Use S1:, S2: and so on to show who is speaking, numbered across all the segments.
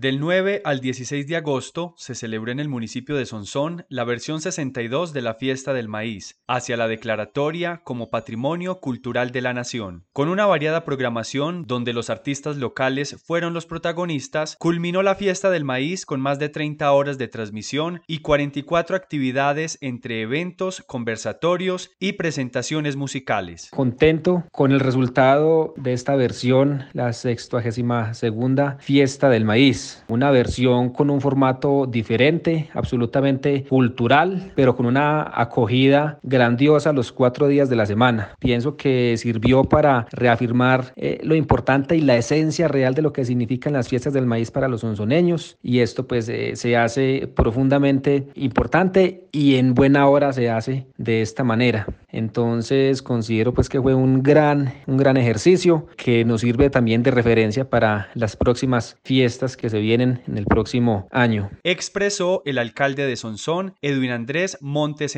S1: Del 9 al 16 de agosto se celebró en el municipio de Sonsón la versión 62 de la Fiesta del Maíz, hacia la declaratoria como Patrimonio Cultural de la Nación. Con una variada programación donde los artistas locales fueron los protagonistas, culminó la Fiesta del Maíz con más de 30 horas de transmisión y 44 actividades entre eventos, conversatorios y presentaciones musicales.
S2: Contento con el resultado de esta versión, la 62 Fiesta del Maíz una versión con un formato diferente, absolutamente cultural, pero con una acogida grandiosa los cuatro días de la semana. Pienso que sirvió para reafirmar eh, lo importante y la esencia real de lo que significan las fiestas del maíz para los onzoneños y esto pues eh, se hace profundamente importante y en buena hora se hace de esta manera. Entonces considero pues que fue un gran, un gran ejercicio que nos sirve también de referencia para las próximas fiestas que se vienen en el próximo año.
S1: Expresó el alcalde de Sonsón, Edwin Andrés Montes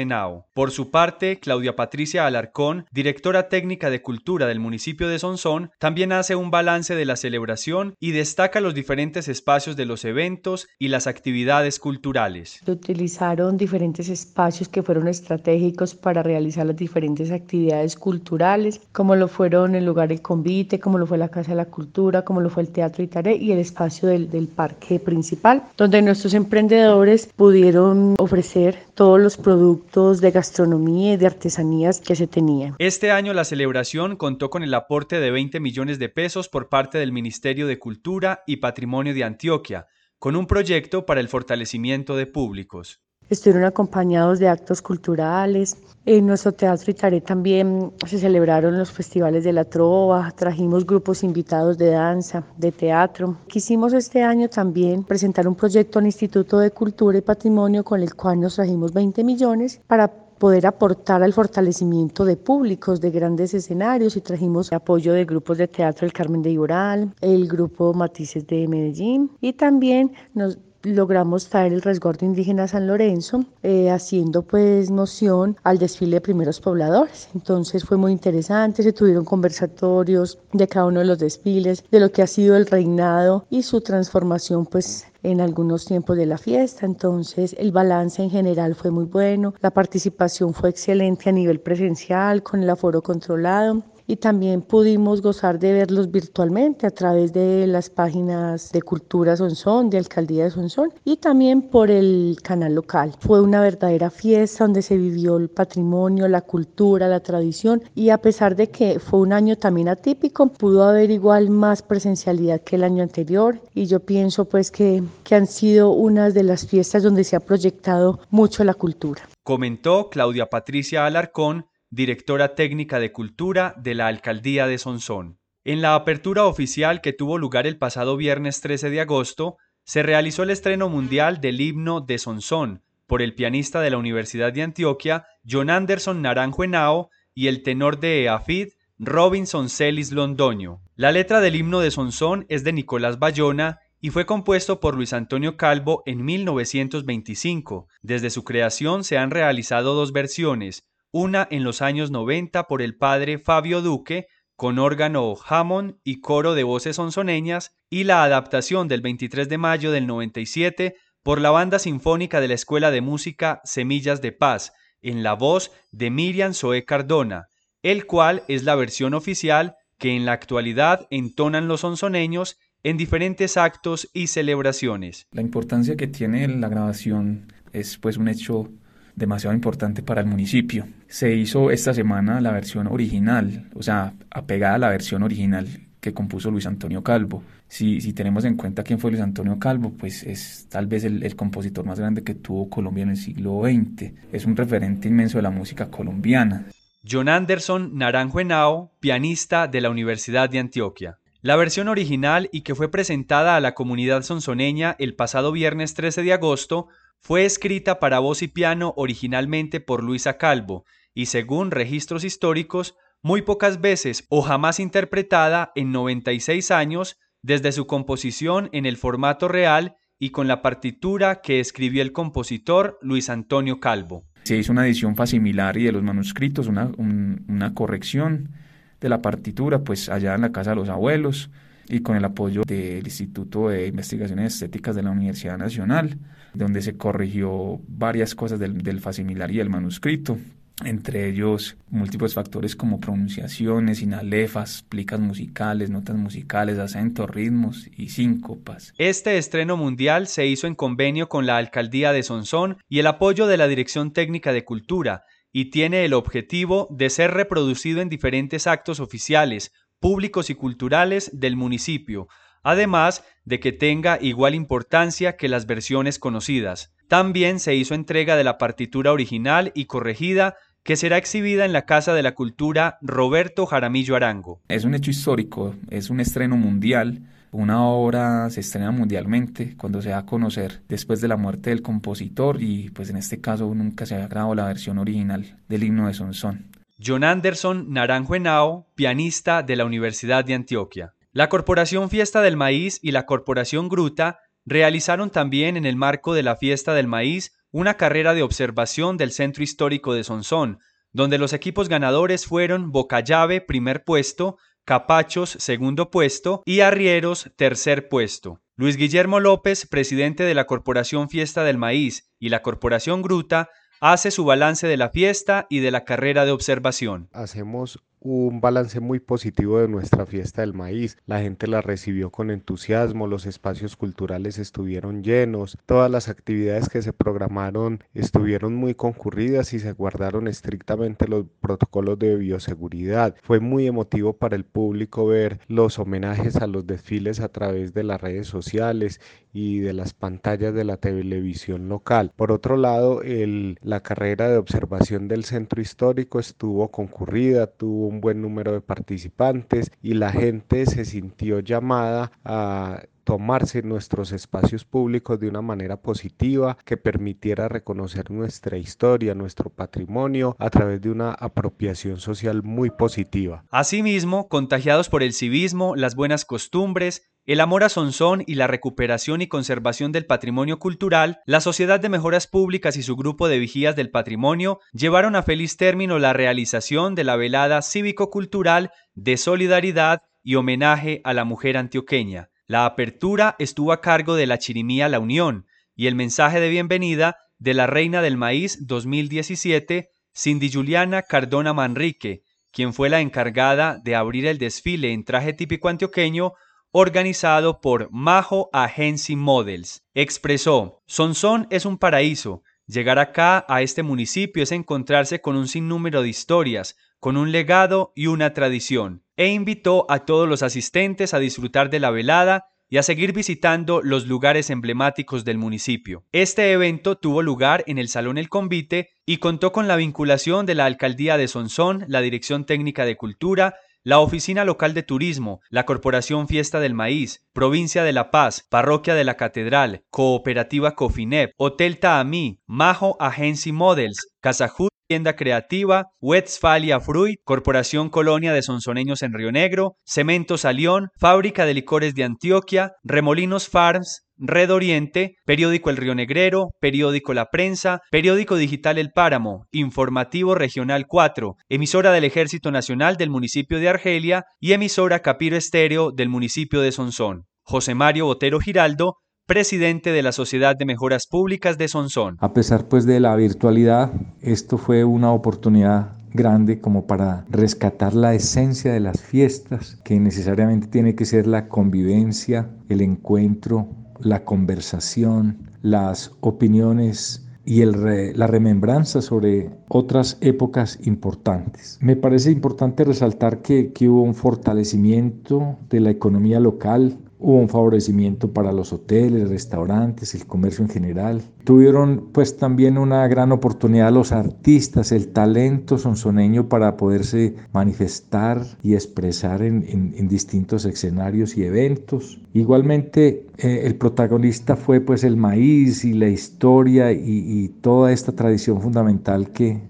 S1: Por su parte, Claudia Patricia Alarcón, directora técnica de cultura del municipio de Sonsón, también hace un balance de la celebración y destaca los diferentes espacios de los eventos y las actividades culturales.
S3: Se utilizaron diferentes espacios que fueron estratégicos para realizar las diferentes actividades culturales, como lo fueron el lugar El Convite, como lo fue la Casa de la Cultura, como lo fue el Teatro Itaré y el espacio del, del parque principal, donde nuestros emprendedores pudieron ofrecer todos los productos de gastronomía y de artesanías que se tenían.
S1: Este año la celebración contó con el aporte de 20 millones de pesos por parte del Ministerio de Cultura y Patrimonio de Antioquia, con un proyecto para el fortalecimiento de públicos
S3: estuvieron acompañados de actos culturales. En nuestro teatro Itaré también se celebraron los festivales de la trova, trajimos grupos invitados de danza, de teatro. Quisimos este año también presentar un proyecto al Instituto de Cultura y Patrimonio con el cual nos trajimos 20 millones para poder aportar al fortalecimiento de públicos de grandes escenarios y trajimos apoyo de grupos de teatro El Carmen de Iboral, el grupo Matices de Medellín y también nos logramos traer el resguardo indígena San Lorenzo, eh, haciendo pues noción al desfile de primeros pobladores. Entonces fue muy interesante, se tuvieron conversatorios de cada uno de los desfiles, de lo que ha sido el reinado y su transformación pues en algunos tiempos de la fiesta. Entonces el balance en general fue muy bueno, la participación fue excelente a nivel presencial, con el aforo controlado y también pudimos gozar de verlos virtualmente a través de las páginas de Cultura Sonsón, de Alcaldía de Sonsón y también por el canal local. Fue una verdadera fiesta donde se vivió el patrimonio, la cultura, la tradición y a pesar de que fue un año también atípico, pudo haber igual más presencialidad que el año anterior y yo pienso pues que, que han sido unas de las fiestas donde se ha proyectado mucho la cultura.
S1: Comentó Claudia Patricia Alarcón, directora técnica de Cultura de la Alcaldía de Sonsón. En la apertura oficial que tuvo lugar el pasado viernes 13 de agosto, se realizó el estreno mundial del himno de Sonsón por el pianista de la Universidad de Antioquia, John Anderson Naranjo Henao, y el tenor de EAFID, Robinson Celis Londoño. La letra del himno de Sonsón es de Nicolás Bayona y fue compuesto por Luis Antonio Calvo en 1925. Desde su creación se han realizado dos versiones, una en los años 90 por el padre Fabio Duque, con órgano Hammond y coro de voces onzoneñas, y la adaptación del 23 de mayo del 97 por la banda sinfónica de la Escuela de Música Semillas de Paz, en la voz de Miriam Zoe Cardona, el cual es la versión oficial que en la actualidad entonan los onzoneños en diferentes actos y celebraciones.
S4: La importancia que tiene la grabación es pues un hecho demasiado importante para el municipio. Se hizo esta semana la versión original, o sea, apegada a la versión original que compuso Luis Antonio Calvo. Si, si tenemos en cuenta quién fue Luis Antonio Calvo, pues es tal vez el, el, compositor más grande que tuvo Colombia en el siglo XX. Es un referente inmenso de la música colombiana.
S1: John Anderson Naranjo Henao, pianista de la Universidad de Antioquia. La versión original y que fue presentada a la comunidad sonsoneña el pasado viernes 13 de agosto fue escrita para voz y piano originalmente por Luisa Calvo y según registros históricos, muy pocas veces o jamás interpretada en 96 años desde su composición en el formato real y con la partitura que escribió el compositor Luis Antonio Calvo.
S4: Se hizo una edición facimilar y de los manuscritos, una, una corrección de la partitura, pues allá en la casa de los abuelos, y con el apoyo del Instituto de Investigaciones Estéticas de la Universidad Nacional, donde se corrigió varias cosas del, del facimilar y del manuscrito entre ellos múltiples factores como pronunciaciones, sinalefas, plicas musicales, notas musicales, acentos, ritmos y síncopas.
S1: Este estreno mundial se hizo en convenio con la Alcaldía de Sonsón y el apoyo de la Dirección Técnica de Cultura, y tiene el objetivo de ser reproducido en diferentes actos oficiales, públicos y culturales del municipio, además de que tenga igual importancia que las versiones conocidas. También se hizo entrega de la partitura original y corregida que será exhibida en la Casa de la Cultura Roberto Jaramillo Arango.
S4: Es un hecho histórico, es un estreno mundial. Una obra se estrena mundialmente cuando se da a conocer después de la muerte del compositor y pues en este caso nunca se había grabado la versión original del himno de Sonsón.
S1: John Anderson Naranjo Henao, pianista de la Universidad de Antioquia. La Corporación Fiesta del Maíz y la Corporación Gruta realizaron también en el marco de la Fiesta del Maíz una carrera de observación del Centro Histórico de Sonsón, donde los equipos ganadores fueron Bocallave, primer puesto, Capachos, segundo puesto, y Arrieros, tercer puesto. Luis Guillermo López, presidente de la Corporación Fiesta del Maíz y la Corporación Gruta, hace su balance de la fiesta y de la carrera de observación.
S5: Hacemos un balance muy positivo de nuestra fiesta del maíz. La gente la recibió con entusiasmo, los espacios culturales estuvieron llenos, todas las actividades que se programaron estuvieron muy concurridas y se guardaron estrictamente los protocolos de bioseguridad. Fue muy emotivo para el público ver los homenajes a los desfiles a través de las redes sociales y de las pantallas de la televisión local. Por otro lado, la carrera de observación del centro histórico estuvo concurrida, tuvo un buen número de participantes y la gente se sintió llamada a tomarse nuestros espacios públicos de una manera positiva que permitiera reconocer nuestra historia, nuestro patrimonio a través de una apropiación social muy positiva.
S1: Asimismo, contagiados por el civismo, las buenas costumbres, el amor a Sonsón y la recuperación y conservación del patrimonio cultural, la Sociedad de Mejoras Públicas y su grupo de vigías del patrimonio llevaron a feliz término la realización de la velada cívico-cultural de solidaridad y homenaje a la mujer antioqueña. La apertura estuvo a cargo de la Chirimía La Unión y el mensaje de bienvenida de la Reina del Maíz 2017, Cindy Juliana Cardona Manrique, quien fue la encargada de abrir el desfile en traje típico antioqueño organizado por Majo Agency Models. Expresó, Sonsón es un paraíso. Llegar acá a este municipio es encontrarse con un sinnúmero de historias, con un legado y una tradición e invitó a todos los asistentes a disfrutar de la velada y a seguir visitando los lugares emblemáticos del municipio. Este evento tuvo lugar en el Salón El Convite y contó con la vinculación de la Alcaldía de Sonsón, la Dirección Técnica de Cultura, la Oficina Local de Turismo, la Corporación Fiesta del Maíz, Provincia de La Paz, Parroquia de la Catedral, Cooperativa Cofinep, Hotel Taamí, Majo Agency Models, Casajut Tienda Creativa, Westfalia Fruit, Corporación Colonia de Sonsoneños en Río Negro, Cemento Salión, Fábrica de Licores de Antioquia, Remolinos Farms, Red Oriente, Periódico El Río Negrero, Periódico La Prensa, Periódico Digital El Páramo, Informativo Regional 4, emisora del Ejército Nacional del municipio de Argelia y emisora Capiro Estéreo del municipio de Sonsón. José Mario Botero Giraldo, presidente de la Sociedad de Mejoras Públicas de Sonsón.
S6: A pesar pues de la virtualidad, esto fue una oportunidad grande como para rescatar la esencia de las fiestas, que necesariamente tiene que ser la convivencia, el encuentro, la conversación, las opiniones y el la remembranza sobre otras épocas importantes. Me parece importante resaltar que, que hubo un fortalecimiento de la economía local, Hubo un favorecimiento para los hoteles, restaurantes, el comercio en general. Tuvieron pues también una gran oportunidad los artistas, el talento sonsoneño para poderse manifestar y expresar en, distintos escenarios y eventos. Igualmente eh, el protagonista fue pues el maíz y la historia y toda esta tradición fundamental que,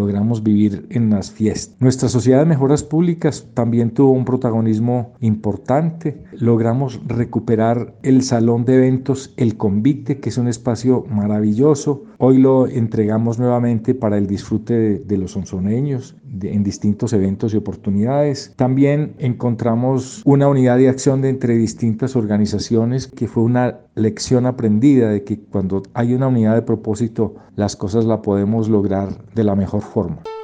S6: logramos vivir en las fiestas. Nuestra sociedad de mejoras públicas también tuvo un protagonismo importante. Logramos recuperar el salón de eventos El Convite, que es un espacio maravilloso. Hoy lo entregamos nuevamente para el disfrute de, los en distintos eventos y oportunidades. También encontramos una unidad de acción de entre distintas organizaciones que fue una lección aprendida de que cuando hay una unidad de propósito las cosas la podemos lograr de la mejor forma.